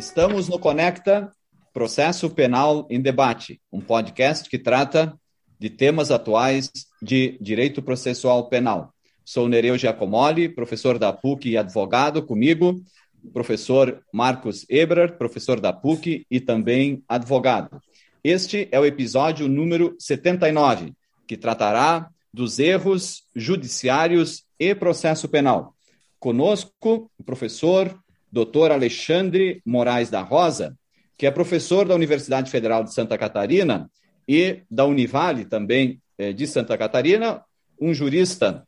Estamos no Conecta Processo Penal em Debate, um podcast que trata de temas atuais de direito processual penal. Sou Nereu Giacomoli, professor da PUC e advogado, comigo, professor Marcos Ebrer, professor da PUC e também advogado. Este é o episódio número 79, que tratará dos erros judiciários e processo penal. Conosco, o professor Dr. Alexandre Moraes da Rosa, que é professor da Universidade Federal de Santa Catarina e da Univale também eh, de Santa Catarina, um jurista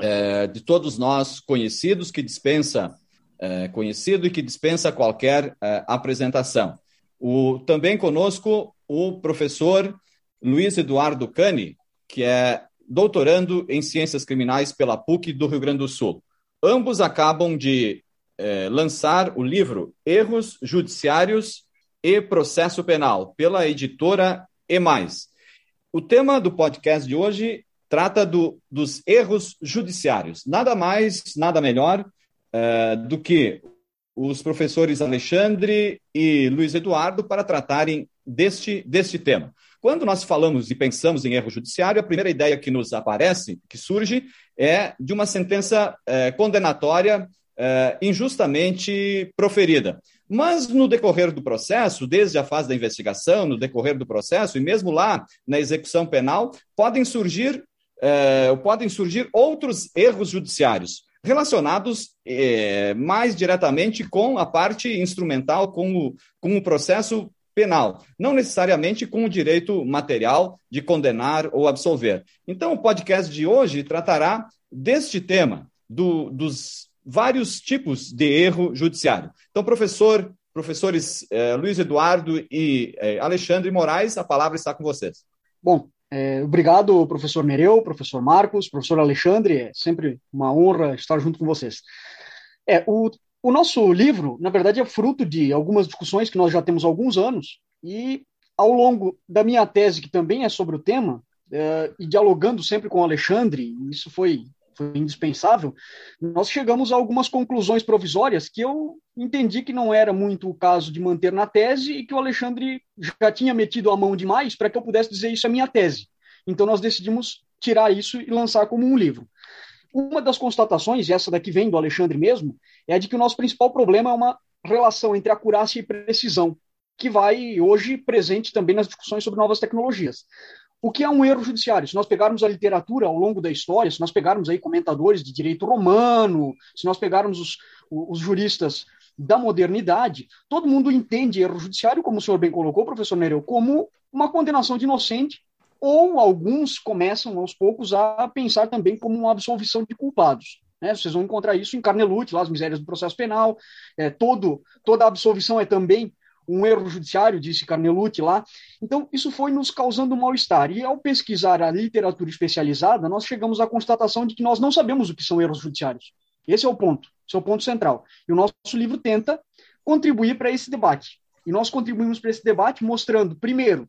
eh, de todos nós conhecidos que dispensa eh, conhecido e que dispensa qualquer apresentação. O, também conosco o professor Luiz Eduardo Cani, que é doutorando em Ciências Criminais pela PUC do Rio Grande do Sul. Ambos acabam de é, lançar o livro Erros Judiciários e Processo Penal, pela editora E. O tema do podcast de hoje trata do, dos erros judiciários. Nada mais, nada melhor é, do que os professores Alexandre e Luiz Eduardo para tratarem deste, deste tema. Quando nós falamos e pensamos em erro judiciário, a primeira ideia que nos aparece, que surge, é de uma sentença é, condenatória é, injustamente proferida. Mas no decorrer do processo, desde a fase da investigação, no decorrer do processo, e mesmo lá na execução penal, podem surgir, é, podem surgir outros erros judiciários relacionados é, mais diretamente com a parte instrumental, com o, com o processo penal, não necessariamente com o direito material de condenar ou absolver. Então, o podcast de hoje tratará deste tema, do, dos vários tipos de erro judiciário. Então, professor, professores eh, Luiz Eduardo e eh, Alexandre Moraes, a palavra está com vocês. Bom, é, obrigado, professor Nereu, professor Marcos, professor Alexandre, é sempre uma honra estar junto com vocês. É, o, o nosso livro, na verdade, é fruto de algumas discussões que nós já temos há alguns anos, e ao longo da minha tese, que também é sobre o tema, é, e dialogando sempre com o Alexandre, isso foi, foi indispensável, nós chegamos a algumas conclusões provisórias que eu entendi que não era muito o caso de manter na tese e que o Alexandre já tinha metido a mão demais para que eu pudesse dizer isso é minha tese. Então nós decidimos tirar isso e lançar como um livro. Uma das constatações, e essa daqui vem do Alexandre mesmo, é de que o nosso principal problema é uma relação entre acurácia e precisão, que vai hoje presente também nas discussões sobre novas tecnologias. O que é um erro judiciário? Se nós pegarmos a literatura ao longo da história, se nós pegarmos aí comentadores de direito romano, se nós pegarmos os, os juristas da modernidade, todo mundo entende erro judiciário, como o senhor bem colocou, professor Nereu, como uma condenação de inocente ou alguns começam aos poucos a pensar também como uma absolvição de culpados. Né? Vocês vão encontrar isso em Carnelute, lá as misérias do processo penal. É, todo, toda absolvição é também um erro judiciário, disse Carnelute lá. Então, isso foi nos causando mal-estar. E ao pesquisar a literatura especializada, nós chegamos à constatação de que nós não sabemos o que são erros judiciários. Esse é o ponto, esse é o ponto central. E o nosso livro tenta contribuir para esse debate. E nós contribuímos para esse debate mostrando, primeiro,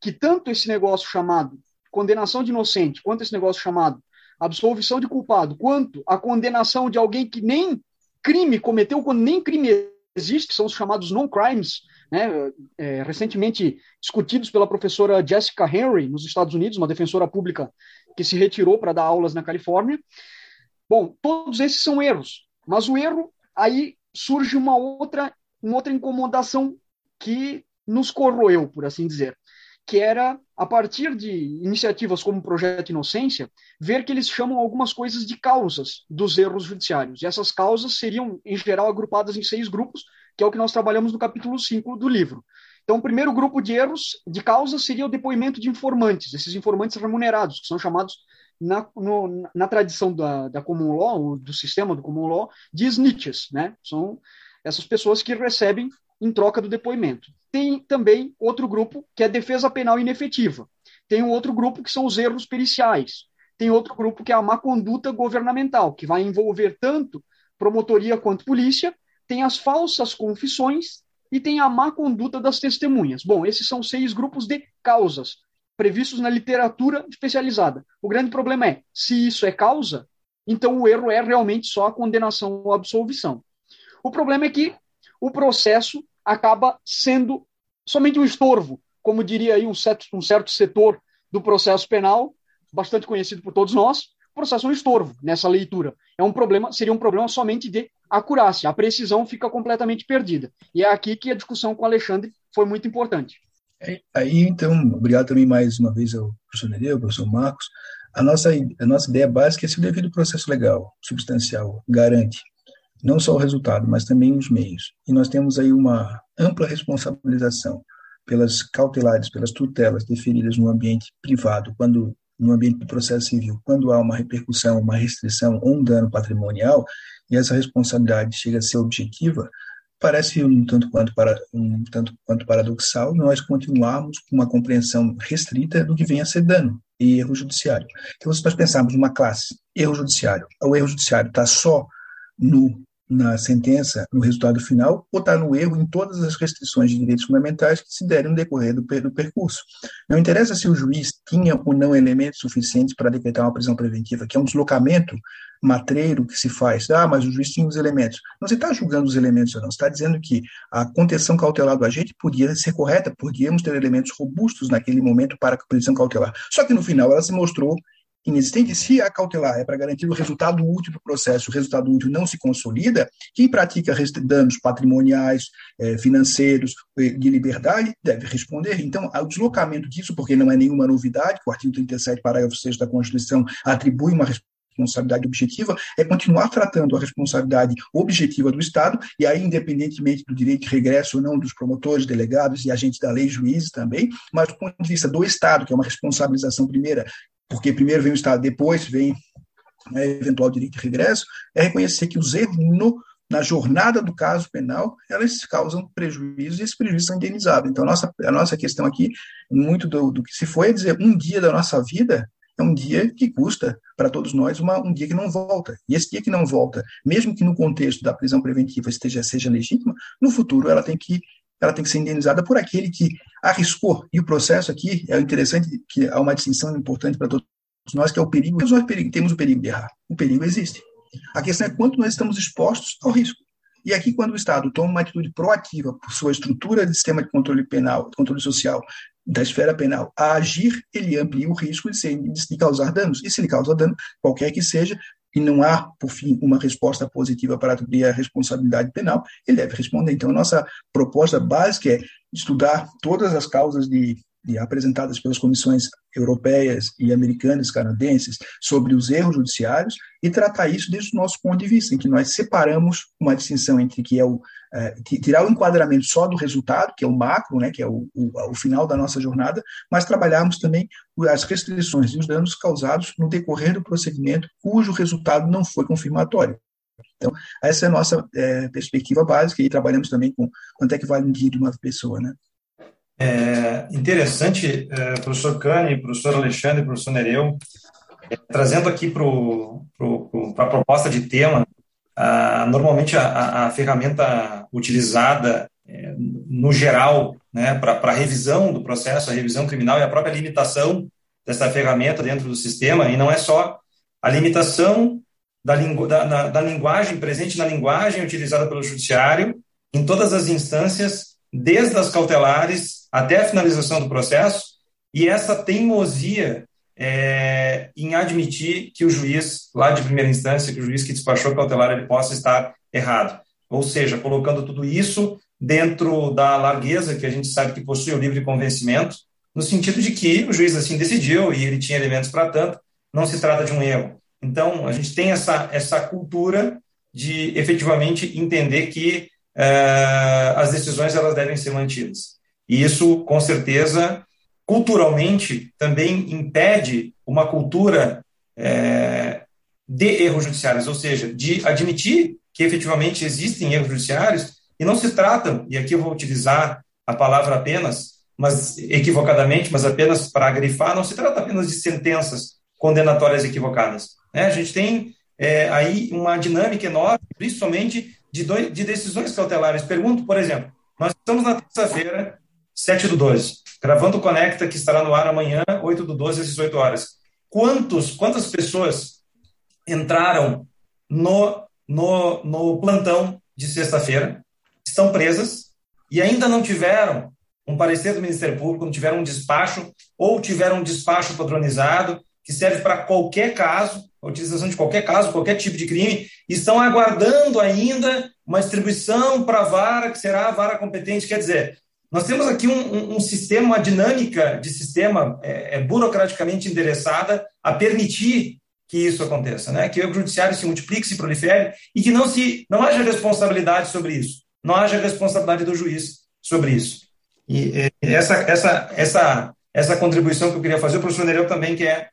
que tanto esse negócio chamado condenação de inocente, quanto esse negócio chamado absolvição de culpado, quanto a condenação de alguém que nem crime cometeu, nem crime existe, que são os chamados non-crimes, né, é, recentemente discutidos pela professora Jessica Henry, nos Estados Unidos, uma defensora pública que se retirou para dar aulas na Califórnia. Bom, todos esses são erros, mas o erro, aí surge uma outra, uma outra incomodação que nos corroeu, por assim dizer que era, a partir de iniciativas como o Projeto Inocência, ver que eles chamam algumas coisas de causas dos erros judiciários. E essas causas seriam, em geral, agrupadas em seis grupos, que é o que nós trabalhamos no capítulo 5 do livro. Então, o primeiro grupo de erros, de causas, seria o depoimento de informantes, esses informantes remunerados, que são chamados, na, no, na tradição da, da common law, do sistema do common law, de snitches, né? São essas pessoas que recebem em troca do depoimento. Tem também outro grupo, que é defesa penal inefetiva. Tem um outro grupo, que são os erros periciais. Tem outro grupo, que é a má conduta governamental, que vai envolver tanto promotoria quanto polícia. Tem as falsas confissões e tem a má conduta das testemunhas. Bom, esses são seis grupos de causas previstos na literatura especializada. O grande problema é, se isso é causa, então o erro é realmente só a condenação ou absolvição. O problema é que o processo acaba sendo somente um estorvo, como diria aí um certo, um certo setor do processo penal, bastante conhecido por todos nós, o processo é um estorvo nessa leitura. É um problema, seria um problema somente de acurácia. A precisão fica completamente perdida. E é aqui que a discussão com o Alexandre foi muito importante. Aí, então, obrigado também mais uma vez ao professor Nereu, ao professor Marcos. A nossa, a nossa ideia básica é se o devido processo legal, substancial, garante não só o resultado, mas também os meios. E nós temos aí uma ampla responsabilização pelas cautelares, pelas tutelas deferidas no ambiente privado, quando no ambiente do processo civil, quando há uma repercussão, uma restrição ou um dano patrimonial, e essa responsabilidade chega a ser objetiva, parece um tanto quanto, para, um tanto quanto paradoxal nós continuarmos com uma compreensão restrita do que vem a ser dano e erro judiciário. Então, se nós pensarmos numa classe, erro judiciário, o erro judiciário está só no na sentença, no resultado final, ou está no erro em todas as restrições de direitos fundamentais que se derem no decorrer do, do percurso. Não interessa se o juiz tinha ou não elementos suficientes para decretar uma prisão preventiva, que é um deslocamento matreiro que se faz. Ah, mas o juiz tinha os elementos. Não se está julgando os elementos ou não, está dizendo que a contenção cautelar do agente podia ser correta, podíamos ter elementos robustos naquele momento para a prisão cautelar. Só que no final ela se mostrou inexistente, se a cautelar é para garantir o resultado útil do processo, o resultado útil não se consolida, quem pratica danos patrimoniais, eh, financeiros, de liberdade, deve responder. Então, o deslocamento disso, porque não é nenhuma novidade, o artigo 37, parágrafo 6 da Constituição atribui uma responsabilidade objetiva, é continuar tratando a responsabilidade objetiva do Estado, e aí, independentemente do direito de regresso ou não dos promotores, delegados e agentes da lei, juízes também, mas do ponto de vista do Estado, que é uma responsabilização primeira porque primeiro vem o Estado, depois vem né, eventual direito de regresso, é reconhecer que os erros no, na jornada do caso penal, elas causam prejuízo e esses prejuízos são indenizados. Então, a nossa, a nossa questão aqui, muito do, do que se foi, é dizer, um dia da nossa vida é um dia que custa para todos nós uma, um dia que não volta. E esse dia que não volta, mesmo que no contexto da prisão preventiva esteja, seja legítima, no futuro ela tem que ela tem que ser indenizada por aquele que arriscou. E o processo aqui é interessante que há uma distinção importante para todos nós, que é o perigo. Temos o perigo, temos o perigo de errar. O perigo existe. A questão é quanto nós estamos expostos ao risco. E aqui, quando o Estado toma uma atitude proativa por sua estrutura de sistema de controle penal, controle social, da esfera penal, a agir, ele amplia o risco de, ser, de causar danos. E se ele causa dano, qualquer que seja, e não há, por fim, uma resposta positiva para attribuir a responsabilidade penal, ele deve responder. Então, nossa proposta básica é estudar todas as causas de, de apresentadas pelas comissões europeias e americanas, canadenses, sobre os erros judiciários e tratar isso desde o nosso ponto de vista, em que nós separamos uma distinção entre que é o é, tirar o enquadramento só do resultado, que é o macro, né, que é o, o, o, final da nossa jornada, mas trabalharmos também as restrições e os danos causados no decorrer do procedimento cujo resultado não foi confirmatório. Então, essa é a nossa é, perspectiva básica e trabalhamos também com quanto é que vale um dia de uma pessoa, né? É interessante, é, professor Cani, professor Alexandre, professor Nereu, é, trazendo aqui para a proposta de tema ah, normalmente a, a, a, ferramenta utilizada é, no geral né, para revisão do processo, a revisão criminal e a própria limitação dessa ferramenta dentro do sistema, e não é só a limitação da, lingu, da, da, da linguagem presente na linguagem utilizada pelo judiciário em todas as instâncias, desde as cautelares até a finalização do processo, e essa teimosia é, em admitir que o juiz, lá de primeira instância, que o juiz que despachou cautelar, ele possa estar errado. Ou seja, colocando tudo isso dentro da largueza que a gente sabe que possui o livre convencimento, no sentido de que o juiz assim decidiu e ele tinha elementos para tanto, não se trata de um erro. Então, a gente tem essa, essa cultura de efetivamente entender que as decisões elas devem ser mantidas. E isso, com certeza, culturalmente também impede uma cultura é, de erros judiciários, ou seja, de admitir que efetivamente existem erros judiciários e não se tratam, e aqui eu vou utilizar a palavra apenas, mas equivocadamente, mas apenas para grifar, não se trata apenas de sentenças condenatórias equivocadas. Né? A gente tem é, aí uma dinâmica enorme, principalmente de, dois, de decisões cautelares. Pergunto, por exemplo, nós estamos na terça-feira, 7 do 12 gravando o Conecta, que estará no ar amanhã, 8 do 12 às 18 horas. Quantos, quantas pessoas entraram no, no, no plantão de sexta-feira, estão presas e ainda não tiveram um parecer do Ministério Público, não tiveram um despacho ou tiveram um despacho padronizado que serve para qualquer caso, a utilização de qualquer caso, qualquer tipo de crime, estão aguardando ainda uma distribuição para a vara, que será a vara competente. Quer dizer, nós temos aqui um, um, um sistema, uma dinâmica de sistema é, é, burocraticamente endereçada a permitir que isso aconteça, né? que o judiciário se multiplique, se prolifere e que não, se, não haja responsabilidade sobre isso, não haja responsabilidade do juiz sobre isso. E, e essa, essa, essa, essa contribuição que eu queria fazer, o professor Nereu também quer.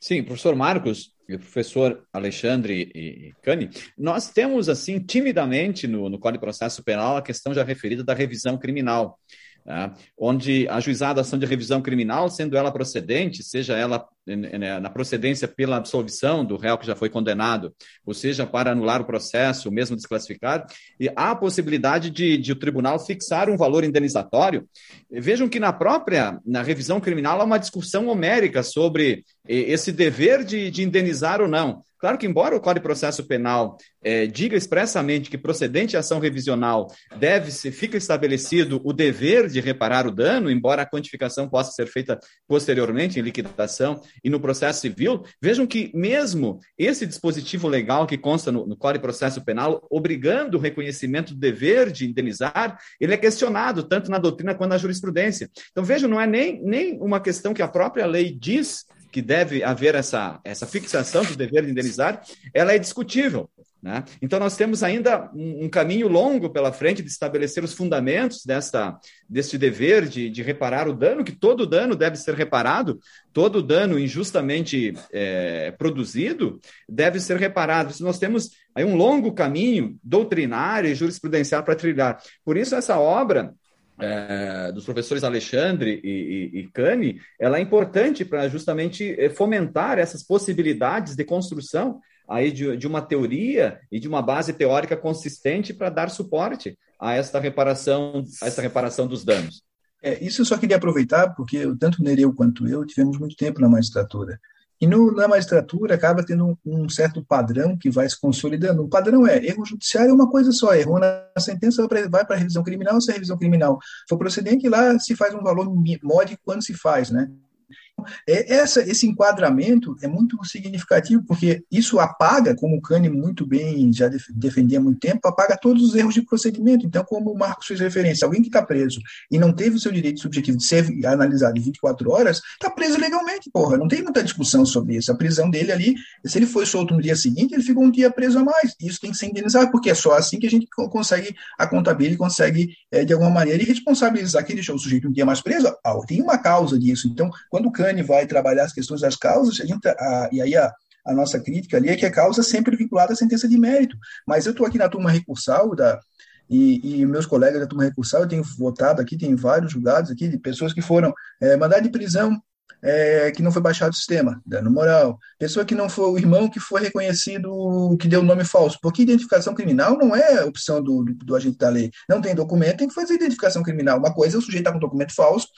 Sim, professor Marcos e professor Alexandre e Cani, nós temos, assim, timidamente no, no Código de Processo Penal a questão já referida da revisão criminal. Né? onde a juizada ação de revisão criminal, sendo ela procedente, seja ela né, na procedência pela absolvição do réu que já foi condenado, ou seja, para anular o processo, mesmo desclassificar, e há a possibilidade de, de o tribunal fixar um valor indenizatório. Vejam que na própria na revisão criminal há uma discussão homérica sobre esse dever de, de indenizar ou não. Claro que, embora o Código de Processo Penal é, diga expressamente que procedente a ação revisional deve se fica estabelecido o dever de reparar o dano, embora a quantificação possa ser feita posteriormente em liquidação e no processo civil, vejam que mesmo esse dispositivo legal que consta no, no Código de Processo Penal, obrigando o reconhecimento do dever de indenizar, ele é questionado tanto na doutrina quanto na jurisprudência. Então, vejam, não é nem, nem uma questão que a própria lei diz que deve haver essa, essa fixação do dever de indenizar, ela é discutível. Né? Então, nós temos ainda um, um, caminho longo pela frente de estabelecer os fundamentos desta, deste dever de, de reparar o dano, que todo dano deve ser reparado, todo dano injustamente é, produzido deve ser reparado. Nós temos aí um longo caminho doutrinário e jurisprudencial para trilhar. Por isso, essa obra é, dos professores Alexandre e, e, e ela é importante para justamente é, fomentar essas possibilidades de construção aí de, de uma teoria e de uma base teórica consistente para dar suporte a esta reparação, a esta reparação dos danos. É, isso eu só queria aproveitar, porque tanto Nereu quanto eu tivemos muito tempo na magistratura. E no, na magistratura acaba tendo um, um, certo padrão que vai se consolidando. O padrão é erro judiciário é uma coisa só, errou na sentença, vai para a revisão criminal, se a revisão criminal for procedente, lá se faz um valor módico quando se faz, né? É, essa, esse enquadramento é muito significativo, porque isso apaga, como o Cane muito bem já defendia há muito tempo, apaga todos os erros de procedimento. Então, como o Marcos fez referência, alguém que está preso e não teve o seu direito subjetivo de ser analisado em 24 horas, está preso legalmente, porra. Não tem muita discussão sobre isso. A prisão dele ali, se ele foi solto no dia seguinte, ele ficou um dia preso a mais. Isso tem que ser indenizado, porque é só assim que a gente consegue, a contabilidade consegue, é, de alguma maneira, responsabilizar quem deixou o sujeito um dia mais preso. Ah, tem uma causa disso. Então, quando o Cane vai trabalhar as questões das causas, a gente, a, e aí a, a nossa crítica ali é que a causa é sempre vinculada à sentença de mérito. Mas eu estou aqui na turma recursal da, e, e, meus colegas da turma recursal, eu tenho votado aqui, tem vários julgados aqui de pessoas que foram é, mandadas de prisão é, que não foi baixado o sistema, dano moral. Pessoa que não foi o irmão que foi reconhecido, que deu nome falso. Porque identificação criminal não é opção do, do, do agente da lei. Não tem documento, tem que fazer identificação criminal. Uma coisa é o sujeito tá com documento falso,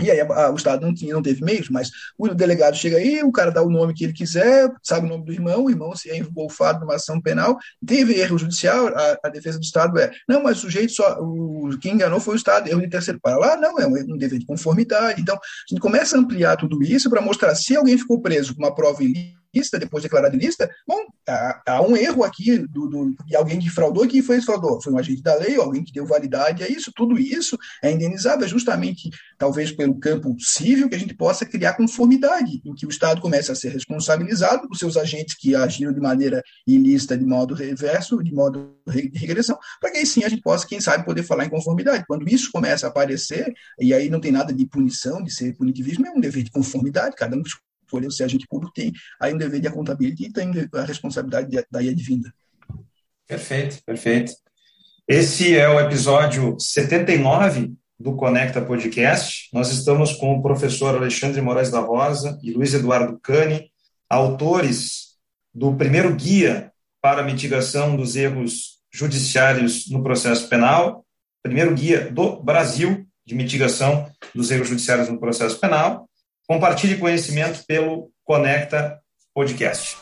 e aí a, a, o Estado não, tinha, não teve meios, mas o delegado chega aí, o cara dá o nome que ele quiser, sabe o nome do irmão, o irmão se é engolfado numa ação penal, teve erro judicial, a, a, defesa do Estado é, não, mas o sujeito só, o, quem enganou foi o Estado, erro de terceiro para lá, não, é um, um dever de conformidade. Então, a gente começa a ampliar tudo isso para mostrar se alguém ficou preso com uma prova ilícita, lista, depois declarado lista, bom, há, há um erro aqui do, do, de alguém que fraudou, quem foi esse fraudou? Foi um agente da lei, alguém que deu validade a isso, tudo isso é indenizado, é justamente, talvez pelo campo civil, que a gente possa criar conformidade, em que o Estado comece a ser responsabilizado por seus agentes que agiram de maneira ilícita, de modo reverso, de modo de regressão, para que aí sim a gente possa, quem sabe, poder falar em conformidade. Quando isso começa a aparecer, e aí não tem nada de punição, de ser punitivismo, é um dever de conformidade, cada um escolher se agente público tem aí um dever de accountability e tem a responsabilidade daí advinda. Perfeito, perfeito. Esse é o episódio 79 do Conecta Podcast. Nós estamos com o professor Alexandre Moraes da Rosa e Luiz Eduardo Cani, autores do primeiro guia para a mitigação dos erros judiciários no processo penal, primeiro guia do Brasil de mitigação dos erros judiciários no processo penal, Compartilhe conhecimento pelo Conecta Podcast.